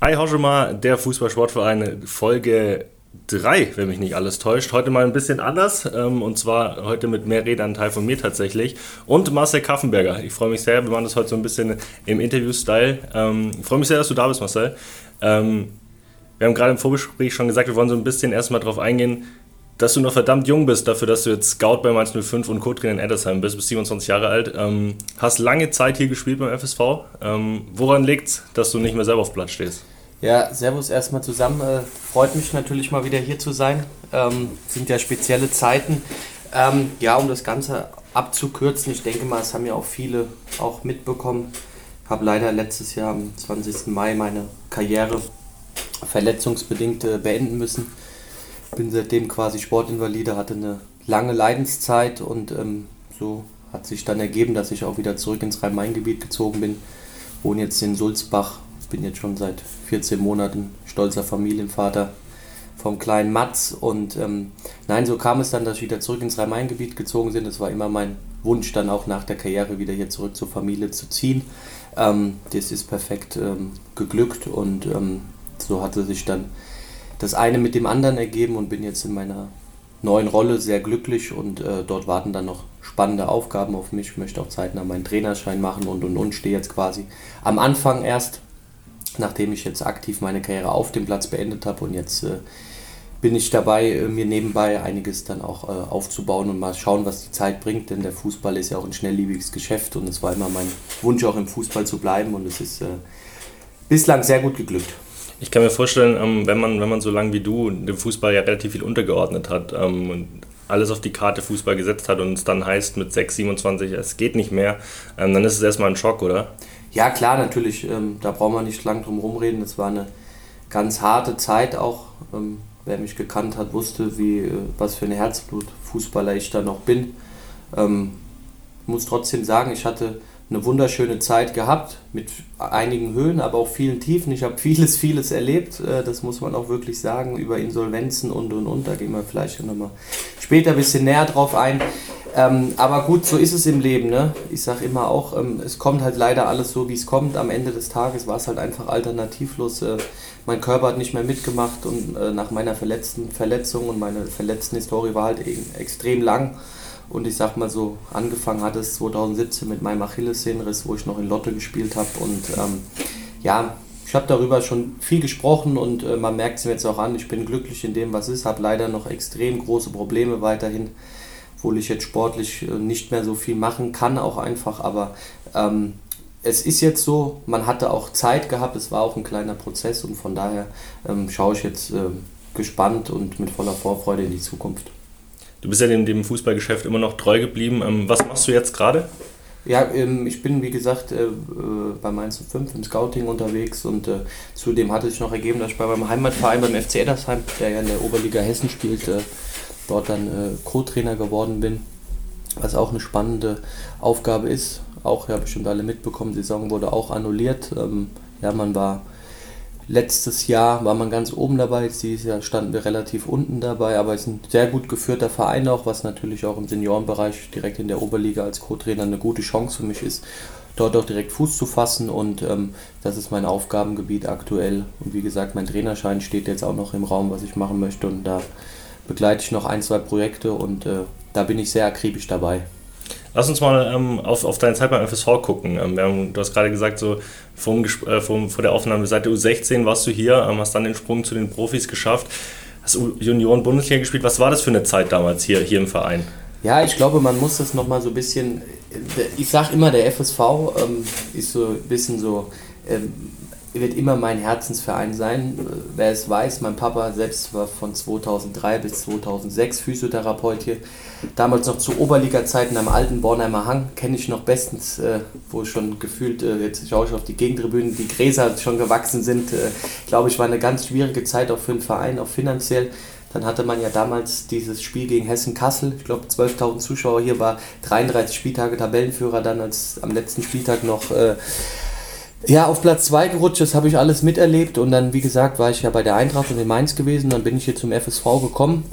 Hi Hoschema, der Fußballsportverein Folge 3, wenn mich nicht alles täuscht. Heute mal ein bisschen anders ähm, und zwar heute mit mehr Redeanteil von mir tatsächlich und Marcel Kaffenberger. Ich freue mich sehr, wir machen das heute so ein bisschen im Interview-Style. Ähm, ich freue mich sehr, dass du da bist, Marcel. Ähm, wir haben gerade im Vorgespräch schon gesagt, wir wollen so ein bisschen erstmal darauf eingehen, dass du noch verdammt jung bist, dafür, dass du jetzt Scout bei Mainz 05 und Co-Trainer in Eddersheim bist, bist 27 Jahre alt. Ähm, hast lange Zeit hier gespielt beim FSV. Ähm, woran liegt es, dass du nicht mehr selber auf Platz stehst? Ja, Servus erstmal zusammen. Äh, freut mich natürlich mal wieder hier zu sein. Ähm, sind ja spezielle Zeiten. Ähm, ja, um das Ganze abzukürzen, ich denke mal, es haben ja auch viele auch mitbekommen. Ich habe leider letztes Jahr am 20. Mai meine Karriere verletzungsbedingt äh, beenden müssen bin seitdem quasi Sportinvalide, hatte eine lange Leidenszeit und ähm, so hat sich dann ergeben, dass ich auch wieder zurück ins Rhein-Main-Gebiet gezogen bin. Wohne jetzt in Sulzbach, bin jetzt schon seit 14 Monaten stolzer Familienvater vom kleinen Matz. Und ähm, nein, so kam es dann, dass ich wieder zurück ins Rhein-Main-Gebiet gezogen bin. Das war immer mein Wunsch, dann auch nach der Karriere wieder hier zurück zur Familie zu ziehen. Ähm, das ist perfekt ähm, geglückt und ähm, so hatte sich dann das eine mit dem anderen ergeben und bin jetzt in meiner neuen Rolle sehr glücklich und äh, dort warten dann noch spannende Aufgaben auf mich. Ich möchte auch zeitnah meinen Trainerschein machen und und und stehe jetzt quasi am Anfang erst, nachdem ich jetzt aktiv meine Karriere auf dem Platz beendet habe und jetzt äh, bin ich dabei, äh, mir nebenbei einiges dann auch äh, aufzubauen und mal schauen, was die Zeit bringt, denn der Fußball ist ja auch ein schnelllebiges Geschäft und es war immer mein Wunsch, auch im Fußball zu bleiben und es ist äh, bislang sehr gut geglückt. Ich kann mir vorstellen, ähm, wenn man, wenn man so lange wie du dem Fußball ja relativ viel untergeordnet hat ähm, und alles auf die Karte Fußball gesetzt hat und es dann heißt mit 6, 27, es geht nicht mehr, ähm, dann ist es erstmal ein Schock, oder? Ja, klar, natürlich. da brauchen wir nicht lang drum rumreden. Das war eine ganz harte Zeit auch. wer mich gekannt hat, wusste, wie, äh, was für ein Herzblut-Fußballer ich da noch bin. Ich muss trotzdem sagen, ich hatte eine wunderschöne Zeit gehabt mit einigen Höhen, aber auch vielen Tiefen. Ich habe vieles, vieles erlebt, äh, das muss man auch wirklich sagen, über Insolvenzen und und und. Da gehen wir vielleicht nochmal später ein bisschen näher drauf ein. Ähm, aber gut, so ist es im Leben. Ne? Ich sage immer auch, ähm, es kommt halt leider alles so, wie es kommt. Am Ende des Tages war es halt einfach alternativlos. Äh, mein Körper hat nicht mehr mitgemacht und äh, nach meiner verletzten Verletzung und meine verletzten Historie war halt eben extrem lang. Und ich sag mal so, angefangen hat es 2017 mit meinem Achillessehnenriss, wo ich noch in Lotte gespielt habe. Und ähm, ja, ich habe darüber schon viel gesprochen und äh, man merkt es mir jetzt auch an, ich bin glücklich in dem, was ist, habe leider noch extrem große Probleme weiterhin, obwohl ich jetzt sportlich äh, nicht mehr so viel machen kann, auch einfach. Aber ähm, es ist jetzt so, man hatte auch Zeit gehabt, es war auch ein kleiner Prozess und von daher ähm, schaue ich jetzt äh, gespannt und mit voller Vorfreude in die Zukunft. Du bist ja dem, dem Fußballgeschäft immer noch treu geblieben. Ähm, was machst du jetzt gerade? Ja, ähm, ich bin wie gesagt äh, äh bei Mainz 5 im Scouting unterwegs und äh, zudem hatte sich noch ergeben, dass ich bei meinem Heimatverein beim FC Eddersheim, der ja in der Oberliga Hessen spielt, dort dann Co-Trainer geworden bin, was auch eine spannende Aufgabe ist. Auch, ja, bestimmt alle mitbekommen, die Saison wurde auch annulliert. Ähm, ja, man war Letztes Jahr war man ganz oben dabei, dieses Jahr standen wir relativ unten dabei, aber es ist ein sehr gut geführter Verein auch, was natürlich auch im Seniorenbereich direkt in der Oberliga als Co-Trainer eine gute Chance für mich ist, dort auch direkt Fuß zu fassen und ähm, das ist mein Aufgabengebiet aktuell. Und wie gesagt, mein Trainerschein steht jetzt auch noch im Raum, was ich machen möchte und da begleite ich noch ein, zwei Projekte und äh, da bin ich sehr akribisch dabei. Lass uns mal ähm, auf, auf deine Zeit beim FSV gucken. Ähm, haben, du hast gerade gesagt, so vom, äh, vom, vor der Aufnahme seit der U16 warst du hier, ähm, hast dann den Sprung zu den Profis geschafft, hast Junioren-Bundesliga gespielt. Was war das für eine Zeit damals hier, hier im Verein? Ja, ich glaube, man muss das nochmal so ein bisschen. Ich sage immer, der FSV ähm, ist so ein bisschen so ähm, wird immer mein Herzensverein sein. Wer es weiß, mein Papa selbst war von 2003 bis 2006 Physiotherapeut hier. Damals noch zu Oberliga-Zeiten am alten Bornheimer Hang, kenne ich noch bestens, äh, wo schon gefühlt, äh, jetzt schaue ich auf die Gegentribünen, die Gräser schon gewachsen sind. Äh, glaube ich, war eine ganz schwierige Zeit auch für den Verein, auch finanziell. Dann hatte man ja damals dieses Spiel gegen Hessen-Kassel. Ich glaube, 12.000 Zuschauer hier war 33 Spieltage Tabellenführer, dann als am letzten Spieltag noch äh, ja, auf Platz 2 gerutscht, das habe ich alles miterlebt und dann, wie gesagt, war ich ja bei der Eintracht und in Mainz gewesen, dann bin ich hier zum FSV gekommen.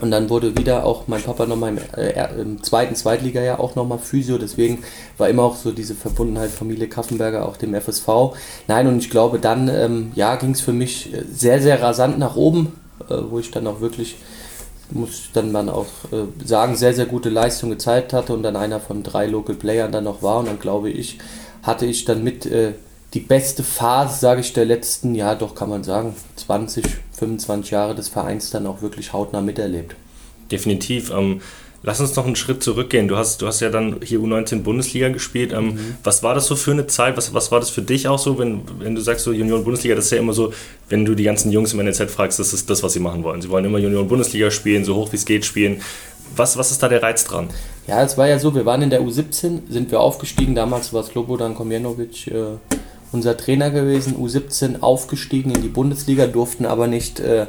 Und dann wurde wieder auch mein Papa nochmal im, äh, im zweiten Zweitliga-Jahr auch nochmal Physio. Deswegen war immer auch so diese Verbundenheit Familie Kaffenberger auch dem FSV. Nein, und ich glaube, dann ähm, ja, ging es für mich sehr, sehr rasant nach oben, äh, wo ich dann auch wirklich, muss dann man auch äh, sagen, sehr, sehr gute Leistung gezeigt hatte und dann einer von drei Local Playern dann noch war. Und dann glaube ich, hatte ich dann mit äh, die beste Phase, sage ich, der letzten, ja doch kann man sagen, 20, 25 Jahre des Vereins dann auch wirklich hautnah miterlebt. Definitiv. Ähm, lass uns noch einen Schritt zurückgehen. Du hast, du hast ja dann hier U19 Bundesliga gespielt. Ähm, mhm. Was war das so für eine Zeit? Was, was war das für dich auch so, wenn, wenn du sagst, so Union Bundesliga, das ist ja immer so, wenn du die ganzen Jungs im NLZ fragst, das ist das, was sie machen wollen. Sie wollen immer Union Bundesliga spielen, so hoch wie es geht spielen. Was, was ist da der Reiz dran? Ja, es war ja so, wir waren in der U17, sind wir aufgestiegen. Damals war Slobodan Komjenovic äh, unser Trainer gewesen, U17 aufgestiegen in die Bundesliga, durften aber nicht äh,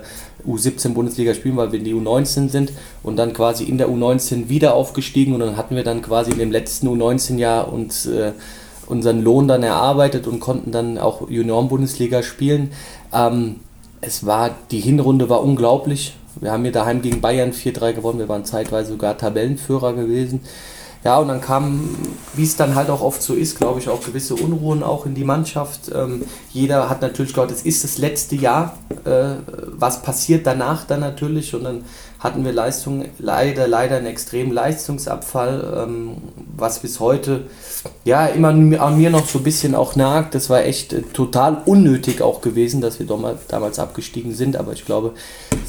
U17 Bundesliga spielen, weil wir in die U19 sind und dann quasi in der U19 wieder aufgestiegen und dann hatten wir dann quasi in dem letzten U19-Jahr uns äh, unseren Lohn dann erarbeitet und konnten dann auch Junioren-Bundesliga spielen. Ähm, es war, die Hinrunde war unglaublich. Wir haben hier daheim gegen Bayern 4-3 gewonnen. Wir waren zeitweise sogar Tabellenführer gewesen. Ja, und dann kam, wie es dann halt auch oft so ist, glaube ich, auch gewisse Unruhen auch in die Mannschaft. Ähm, jeder hat natürlich gehört, es ist das letzte Jahr. Äh, was passiert danach dann natürlich? Und dann hatten wir Leistung, leider, leider einen extremen Leistungsabfall, ähm, was bis heute ja immer an mir noch so ein bisschen auch nagt. Das war echt äh, total unnötig auch gewesen, dass wir damals abgestiegen sind, aber ich glaube,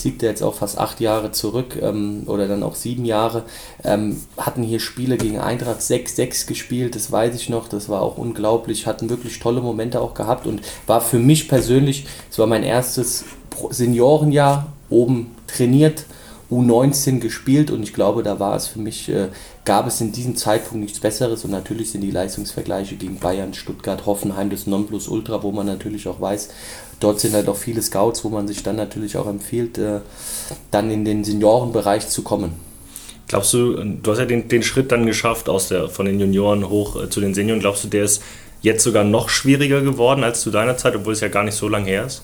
liegt ja jetzt auch fast acht Jahre zurück ähm, oder dann auch sieben Jahre. Ähm, hatten hier Spiele gegen Eintracht 6-6 gespielt, das weiß ich noch, das war auch unglaublich, hatten wirklich tolle Momente auch gehabt und war für mich persönlich, es war mein erstes Seniorenjahr, oben trainiert U19 gespielt und ich glaube, da war es für mich, äh, gab es in diesem Zeitpunkt nichts Besseres und natürlich sind die Leistungsvergleiche gegen Bayern, Stuttgart, Hoffenheim das Nonplusultra, wo man natürlich auch weiß, dort sind halt auch viele Scouts, wo man sich dann natürlich auch empfiehlt, äh, dann in den Seniorenbereich zu kommen. Glaubst du, du hast ja den, den Schritt dann geschafft aus der, von den Junioren hoch äh, zu den Senioren, glaubst du, der ist jetzt sogar noch schwieriger geworden als zu deiner Zeit, obwohl es ja gar nicht so lange her ist?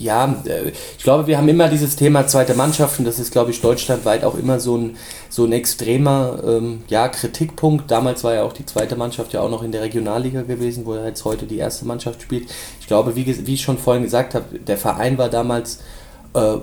Ja, äh, ich glaube, wir haben immer dieses Thema zweite Mannschaften. Das ist, glaube ich, deutschlandweit auch immer so ein, so ein extremer ähm, ja, Kritikpunkt. Damals war ja auch die zweite Mannschaft ja auch noch in der Regionalliga gewesen, wo er jetzt heute die erste Mannschaft spielt. Ich glaube, wie, wie ich schon vorhin gesagt habe, der Verein war damals äh,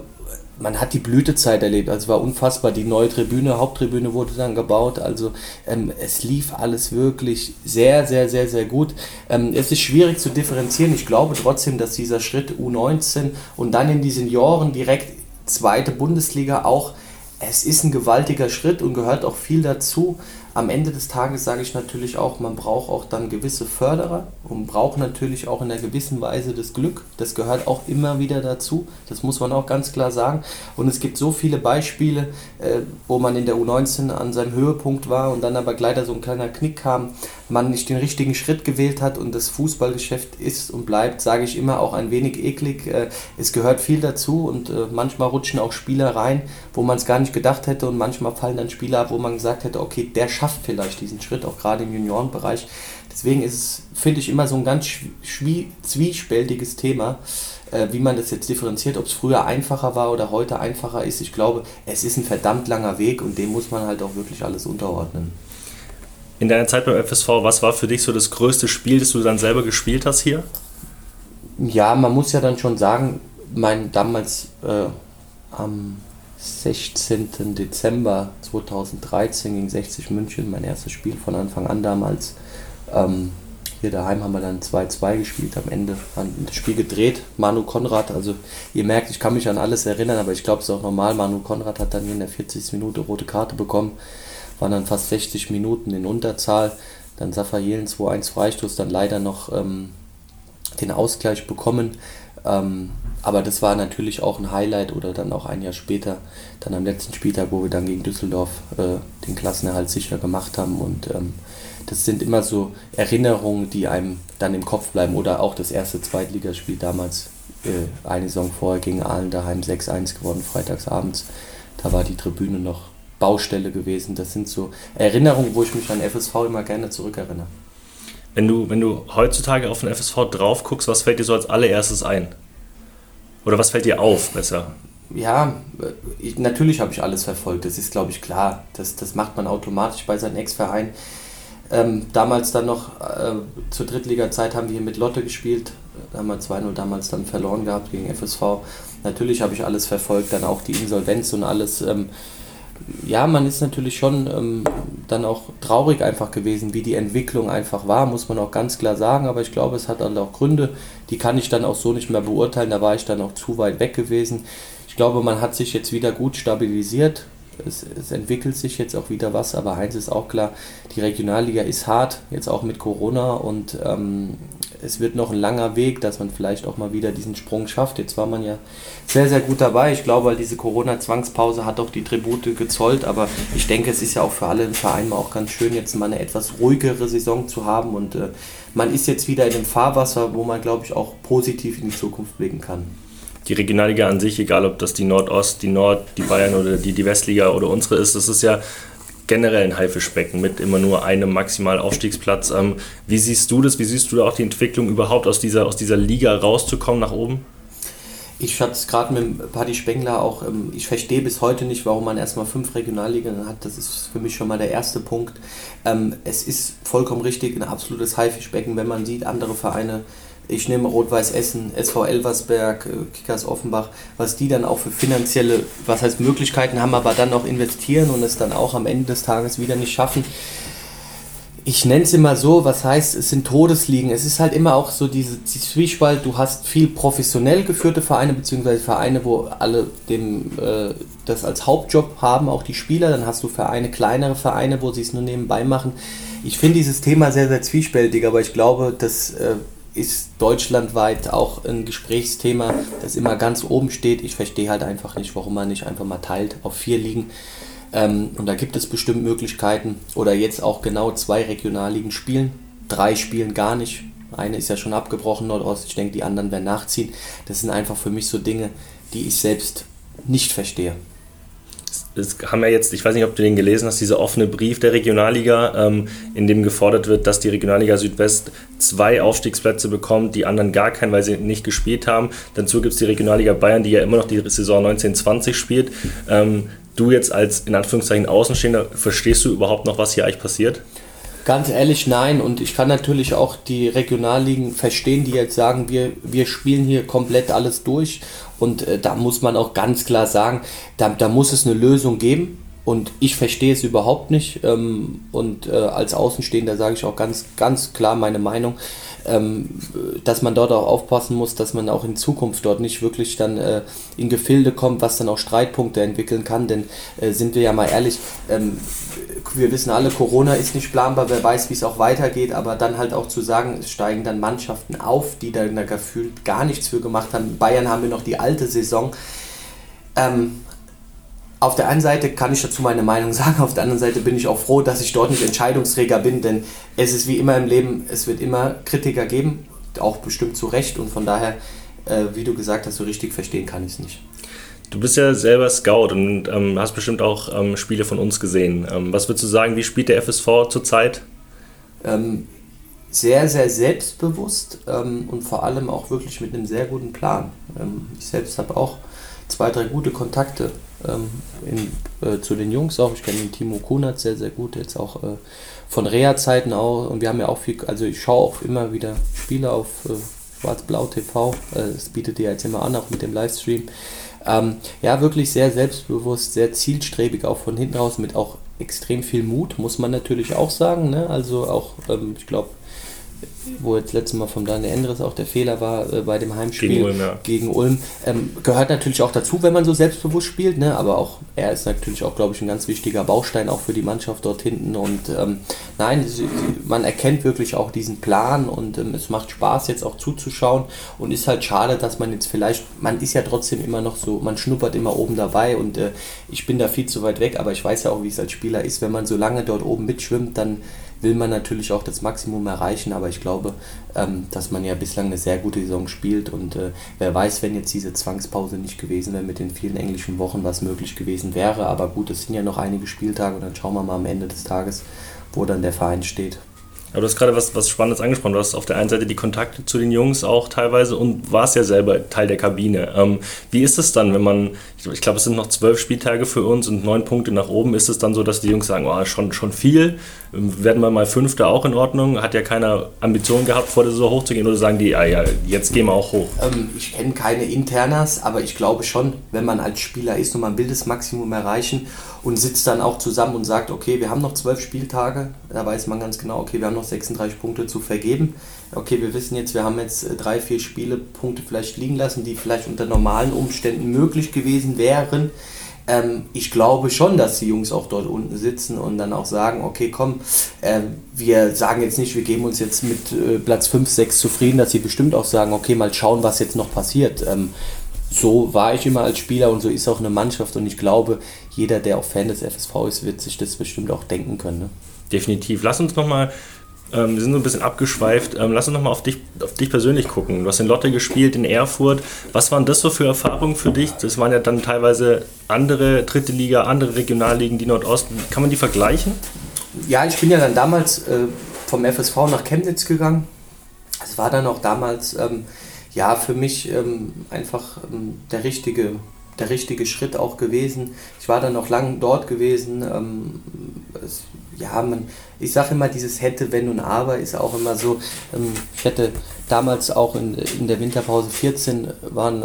man hat die Blütezeit erlebt. Also war unfassbar. Die neue Tribüne, Haupttribüne wurde dann gebaut. Also ähm, es lief alles wirklich sehr, sehr, sehr, sehr gut. Ähm, es ist schwierig zu differenzieren. Ich glaube trotzdem, dass dieser Schritt U19 und dann in die Senioren direkt zweite Bundesliga auch, es ist ein gewaltiger Schritt und gehört auch viel dazu am Ende des Tages sage ich natürlich auch, man braucht auch dann gewisse Förderer und braucht natürlich auch in einer gewissen Weise das Glück. Das gehört auch immer wieder dazu. Das muss man auch ganz klar sagen. Und es gibt so viele Beispiele, äh, wo man in der U19 an seinem Höhepunkt war und dann aber leider so ein kleiner Knick kam, man nicht den richtigen Schritt gewählt hat und das Fußballgeschäft ist und bleibt, sage ich immer, auch ein wenig eklig. Äh, es gehört viel dazu und äh, manchmal rutschen auch Spieler rein, wo man es gar nicht gedacht hätte und manchmal fallen dann Spieler ab, wo man gesagt hätte, okay, der schafft schafft vielleicht diesen Schritt, auch gerade im Juniorenbereich. Deswegen ist es, finde ich, immer so ein ganz zwiespältiges Thema, äh, wie man das jetzt differenziert, ob es früher einfacher war oder heute einfacher ist. Ich glaube, es ist ein verdammt langer Weg und dem muss man halt auch wirklich alles unterordnen. In deiner Zeit beim FSV, was war für dich so das größte Spiel, das du dann selber gespielt hast hier? Ja, man muss ja dann schon sagen, mein damals äh, am 16. Dezember 2013 gegen 60 München, mein erstes Spiel von Anfang an damals. Ähm, hier daheim haben wir dann 2-2 gespielt, am Ende das Spiel gedreht. Manu Konrad, also ihr merkt, ich kann mich an alles erinnern, aber ich glaube, es ist auch normal. Manu Konrad hat dann hier in der 40. Minute rote Karte bekommen, waren dann fast 60 Minuten in Unterzahl. Dann Safa Jelen 2-1 Freistoß, dann leider noch ähm, den Ausgleich bekommen. Ähm, aber das war natürlich auch ein Highlight oder dann auch ein Jahr später, dann am letzten Spieltag, wo wir dann gegen Düsseldorf äh, den Klassenerhalt sicher gemacht haben. Und ähm, das sind immer so Erinnerungen, die einem dann im Kopf bleiben. Oder auch das erste Zweitligaspiel damals, äh, eine Saison vorher gegen Aalen daheim 6-1 gewonnen, freitagsabends. Da war die Tribüne noch Baustelle gewesen. Das sind so Erinnerungen, wo ich mich an FSV immer gerne zurückerinnere. Wenn du, wenn du heutzutage auf den FSV drauf guckst, was fällt dir so als allererstes ein? Oder was fällt dir auf, besser? ja, ich, natürlich habe ich alles verfolgt, das ist glaube ich klar. Das, das macht man automatisch bei seinem Ex-Verein. Ähm, damals dann noch äh, zur Drittliga-Zeit haben wir hier mit Lotte gespielt. Da haben wir 2-0 damals dann verloren gehabt gegen FSV. Natürlich habe ich alles verfolgt, dann auch die Insolvenz und alles. Ähm, ja, man ist natürlich schon ähm, dann auch traurig einfach gewesen, wie die Entwicklung einfach war, muss man auch ganz klar sagen. Aber ich glaube, es hat dann auch Gründe, die kann ich dann auch so nicht mehr beurteilen. Da war ich dann auch zu weit weg gewesen. Ich glaube, man hat sich jetzt wieder gut stabilisiert. Es, es, entwickelt sich jetzt auch wieder was, aber Heinz ist auch klar, die Regionalliga ist hart, jetzt auch mit Corona und ähm, es wird noch ein langer Weg, dass man vielleicht auch mal wieder diesen Sprung schafft. Jetzt war man ja sehr, sehr gut dabei. Ich glaube, diese Corona-Zwangspause hat auch die Tribute gezollt, aber ich denke, es ist ja auch für alle im Verein auch ganz schön, jetzt mal eine etwas ruhigere Saison zu haben und äh, man ist jetzt wieder in dem Fahrwasser, wo man, glaube ich, auch positiv in die Zukunft blicken kann die Regionalliga an sich, egal ob das die Nordost, die Nord, die Bayern oder die, die Westliga oder unsere ist, das ist ja generell ein Haifischbecken mit immer nur einem maximal Aufstiegsplatz. Ähm, wie siehst du das? Wie siehst du auch die Entwicklung überhaupt aus dieser, aus dieser Liga rauszukommen nach oben? Ich hatte es gerade mit Paddy Spengler auch, ähm, ich verstehe bis heute nicht, warum man erstmal fünf Regionalligen hat. Das ist für mich schon mal der erste Punkt. Ähm, es ist vollkommen richtig, ein absolutes Haifischbecken, wenn man sieht, andere Vereine ich nehme Rot-Weiß Essen, SV Elversberg, äh, Kickers Offenbach, was die dann auch für finanzielle, was heißt Möglichkeiten haben, aber dann auch investieren und es dann auch am Ende des Tages wieder nicht schaffen. Ich nenne es immer so, was heißt, es sind Todesligen. Es ist halt immer auch so diese Zwiespalt, du hast viel professionell geführte Vereine, beziehungsweise Vereine, wo alle dem, äh, das als Hauptjob haben, auch die Spieler. Dann hast du Vereine, kleinere Vereine, wo sie es nur nebenbei machen. Ich finde dieses Thema sehr, sehr zwiespältig, aber ich glaube, dass äh, ist deutschlandweit auch ein Gesprächsthema, das immer ganz oben steht. Ich verstehe halt einfach nicht, warum man nicht einfach mal teilt auf vier Ligen. Ähm, und da gibt es bestimmt Möglichkeiten. Oder jetzt auch genau zwei Regionalligen spielen. Drei spielen gar nicht. Eine ist ja schon abgebrochen, Nordost. Ich denke, die anderen werden nachziehen. Das sind einfach für mich so Dinge, die ich selbst nicht verstehe es haben ja jetzt, ich weiß nicht, ob du den gelesen hast, dieser offene Brief der Regionalliga, ähm, in dem gefordert wird, dass die Regionalliga Südwest zwei Aufstiegsplätze bekommt, die anderen gar keinen, weil sie nicht gespielt haben. Dazu gibt es die Regionalliga Bayern, die ja immer noch die Saison 1920 spielt. Ähm, du jetzt als in Anführungszeichen Außenstehender, verstehst du überhaupt noch, was hier eigentlich passiert? Ganz ehrlich, nein. Und ich kann natürlich auch die Regionalligen verstehen, die jetzt sagen, wir, wir spielen hier komplett alles durch. Und äh, da muss man auch ganz klar sagen, da, da muss es eine Lösung geben. Und ich verstehe es überhaupt nicht. Ähm, und äh, als Außenstehender sage ich auch ganz, ganz klar meine Meinung ähm, dass man dort auch aufpassen muss, dass man auch in Zukunft dort nicht wirklich dann äh, in Gefilde kommt, was dann auch Streitpunkte entwickeln kann. Denn äh, sind wir ja mal ehrlich, ähm, wir wissen alle, Corona ist nicht planbar, wer weiß, wie es auch weitergeht, aber dann halt auch zu sagen, es steigen dann Mannschaften auf, die da gefühlt gar nichts für gemacht haben. In Bayern haben wir noch die alte Saison. Ähm, auf der einen Seite kann ich dazu meine Meinung sagen, auf der anderen Seite bin ich auch froh, dass ich dort nicht Entscheidungsträger bin, denn es ist wie immer im Leben, es wird immer Kritiker geben, auch bestimmt zu Recht. Und von daher, äh, wie du gesagt hast, so richtig verstehen kann ich es nicht. Du bist ja selber Scout und ähm, hast bestimmt auch ähm, Spiele von uns gesehen. Ähm, was würdest du sagen, wie spielt der FSV zurzeit? Ähm, sehr, sehr selbstbewusst ähm, und vor allem auch wirklich mit einem sehr guten Plan. Ähm, ich selbst habe auch zwei, drei gute Kontakte in, äh, zu den Jungs auch. Ich kenne den Timo Kunert sehr, sehr gut, jetzt auch äh, von Reha-Zeiten auch. Und wir haben ja auch viel, also ich schaue auch immer wieder Spiele auf äh, Schwarz-Blau TV. Äh, das bietet ihr jetzt immer an, auch mit dem Livestream. Ähm, ja, wirklich sehr selbstbewusst, sehr zielstrebig, auch von hinten raus, mit auch extrem viel Mut, muss man natürlich auch sagen. Ne? Also auch, ähm, ich glaube, wo jetzt letztes Mal von Daniel Endres auch der Fehler war äh, bei dem Heimspiel gegen Ulm, ja. gegen Ulm. Ähm, gehört natürlich auch dazu, wenn man so selbstbewusst spielt, ne? aber auch er ist natürlich auch, glaube ich, ein ganz wichtiger Baustein auch für die Mannschaft dort hinten. Und ähm, nein, man erkennt wirklich auch diesen Plan und ähm, es macht Spaß jetzt auch zuzuschauen. Und ist halt schade, dass man jetzt vielleicht, man ist ja trotzdem immer noch so, man schnuppert immer oben dabei und äh, ich bin da viel zu weit weg, aber ich weiß ja auch, wie es als Spieler ist, wenn man so lange dort oben mitschwimmt, dann will man natürlich auch das Maximum erreichen, aber ich glaube, ähm, dass man ja bislang eine sehr gute Saison spielt und äh, wer weiß, wenn jetzt diese Zwangspause nicht gewesen wäre mit den vielen englischen Wochen, was möglich gewesen wäre, aber gut, es sind ja noch einige Spieltage und dann schauen wir mal am Ende des Tages, wo dann der Verein steht. Aber du hast gerade was, was Spannendes angesprochen. Du hast auf der einen Seite die Kontakte zu den Jungs auch teilweise und warst ja selber Teil der Kabine. Ähm, wie ist es dann, wenn man, ich glaube, es sind noch zwölf Spieltage für uns und neun Punkte nach oben, ist es dann so, dass die Jungs sagen, oh, schon, schon viel, werden wir mal Fünfter auch in Ordnung? Hat ja keiner Ambition gehabt, vor der Saison hochzugehen oder sagen die, ah ja, jetzt gehen wir auch hoch? Ähm, ich kenne keine Internas, aber ich glaube schon, wenn man als Spieler ist und man will das Maximum erreichen und sitzt dann auch zusammen und sagt, okay, wir haben noch zwölf Spieltage, da weiß man ganz genau, okay, wir haben noch 36 Punkte zu vergeben. Okay, wir wissen jetzt, wir haben jetzt äh, drei, vier Spiele, Punkte vielleicht liegen lassen, die vielleicht unter normalen Umständen möglich gewesen wären. Ähm, ich glaube schon, dass die Jungs auch dort unten sitzen und dann auch sagen, okay, komm, äh, wir sagen jetzt nicht, wir geben uns jetzt mit äh, Platz 5, 6 zufrieden, dass sie bestimmt auch sagen, okay, mal schauen, was jetzt noch passiert. Ähm, so war ich immer als Spieler und so ist auch eine Mannschaft und ich glaube, jeder, der auch Fan des FSV ist, wird sich das bestimmt auch denken können. Ne? Definitiv. Lass uns nochmal ähm, wir sind so ein bisschen abgeschweift. Ähm, lass uns nochmal auf dich, auf dich persönlich gucken. Du hast in Lotte gespielt, in Erfurt. Was waren das so für Erfahrungen für dich? Das waren ja dann teilweise andere dritte Liga, andere Regionalligen, die Nordosten. Kann man die vergleichen? Ja, ich bin ja dann damals äh, vom FSV nach Chemnitz gegangen. Es war dann auch damals ähm, ja für mich ähm, einfach ähm, der richtige der richtige Schritt auch gewesen. Ich war dann noch lange dort gewesen. Ähm, es, ja, man, ich sage immer, dieses hätte, wenn und aber ist auch immer so. Ähm, ich hätte damals auch in, in der Winterpause 14 war ein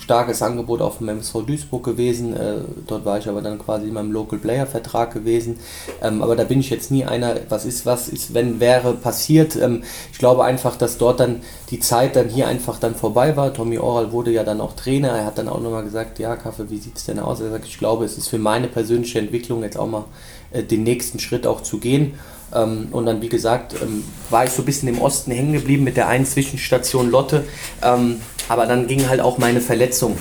starkes Angebot auch vom MSV Duisburg gewesen. Äh, dort war ich aber dann quasi in meinem Local Player Vertrag gewesen. Ähm, aber da bin ich jetzt nie einer, was ist, was ist, wenn wäre passiert. Ähm, ich glaube einfach, dass dort dann die Zeit dann hier einfach dann vorbei war. Tommy Oral wurde ja dann auch Trainer. Er hat dann auch nochmal gesagt, ja, Kaffee, wie sieht es denn aus? Er sagt, ich glaube, es ist für meine persönliche Entwicklung jetzt auch mal den nächsten Schritt auch zu gehen. Ähm, und dann, wie gesagt, ähm, war ich so ein bisschen im Osten hängen geblieben mit der einen Zwischenstation Lotte. Ähm, aber dann ging halt auch meine Verletzung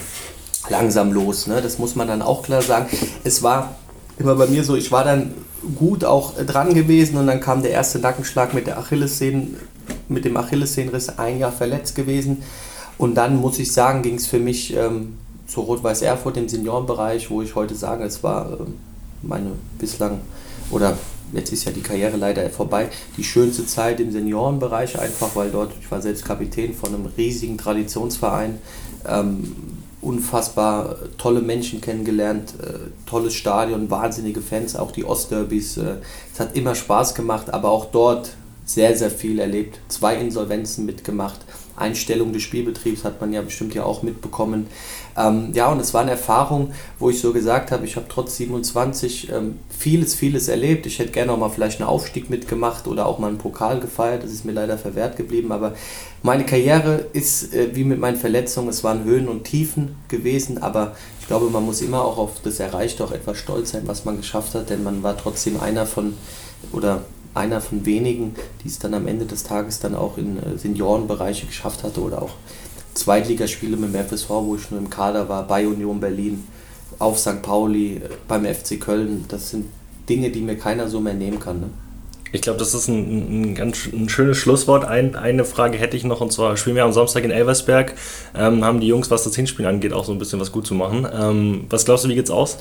langsam los. Ne? Das muss man dann auch klar sagen. Es war immer bei mir so, ich war dann gut auch dran gewesen und dann kam der erste Nackenschlag mit der Achillessehnen, mit dem Achillessehnenriss ein Jahr verletzt gewesen. Und dann muss ich sagen, ging es für mich ähm, zu Rot-Weiß Erfurt im Seniorenbereich, wo ich heute sage, es war ähm, meine bislang, oder jetzt ist ja die Karriere leider vorbei, die schönste Zeit im Seniorenbereich, einfach weil dort, ich war selbst Kapitän von einem riesigen Traditionsverein, ähm, unfassbar tolle Menschen kennengelernt, äh, tolles Stadion, wahnsinnige Fans, auch die Ostderbys. Äh, es hat immer Spaß gemacht, aber auch dort sehr, sehr viel erlebt. Zwei Insolvenzen mitgemacht. Einstellung des Spielbetriebs hat man ja bestimmt ja auch mitbekommen. Ähm, ja, und es war eine Erfahrung, wo ich so gesagt habe, ich habe trotz 27 ähm, vieles, vieles erlebt. Ich hätte gerne auch mal vielleicht einen Aufstieg mitgemacht oder auch mal einen Pokal gefeiert. Das ist mir leider verwehrt geblieben. Aber meine Karriere ist äh, wie mit meinen Verletzungen, es waren Höhen und Tiefen gewesen. Aber ich glaube, man muss immer auch auf das Erreichte auch etwas stolz sein, was man geschafft hat. Denn man war trotzdem einer von, oder einer von wenigen, die es dann am Ende des Tages dann auch in äh, Seniorenbereiche geschafft hatte oder auch Zweitligaspiele mit dem FSV, wo ich nur im Kader war, bei Union Berlin, auf St. Pauli, äh, beim FC Köln. Das sind Dinge, die mir keiner so mehr nehmen kann. Ne? Ich glaube, das ist ein, ein ganz ein schönes Schlusswort. Ein, eine Frage hätte ich noch, und zwar spielen wir am Samstag in Elversberg. Ähm, haben die Jungs, was das Hinspielen angeht, auch so ein bisschen was gut zu machen. Ähm, was glaubst du, wie geht's aus?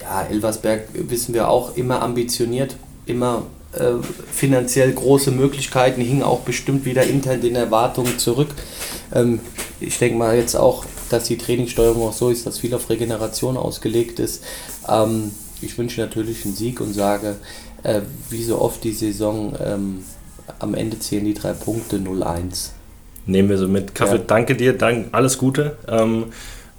Ja, Elversberg wissen wir auch immer ambitioniert, immer äh, finanziell große Möglichkeiten, hingen auch bestimmt wieder intern den Erwartungen zurück. Ähm, ich denke mal jetzt auch, dass die Trainingssteuerung auch so ist, dass viel auf Regeneration ausgelegt ist. Ähm, ich wünsche natürlich einen Sieg und sage, äh, wie so oft die Saison, ähm, am Ende zählen die drei Punkte 0-1. Nehmen wir so mit. Kaffee, ja. danke dir, dank, alles Gute. Ähm,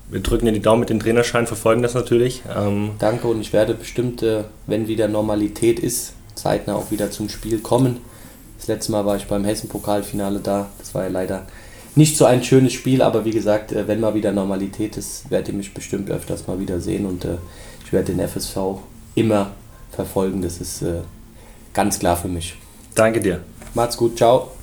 wir drücken dir die Daumen mit dem Trainerschein, verfolgen das natürlich. Ähm, danke und ich werde bestimmt, äh, wenn wieder Normalität ist, zeitnah auch wieder zum Spiel kommen. Das letzte Mal war ich beim Hessen-Pokalfinale da. Das war ja leider nicht so ein schönes Spiel, aber wie gesagt, äh, wenn mal wieder Normalität ist, werdet ihr mich bestimmt öfters mal wieder sehen und äh, ich werde den FSV immer verfolgen. Das ist äh, ganz klar für mich. Danke dir. Macht's gut, ciao.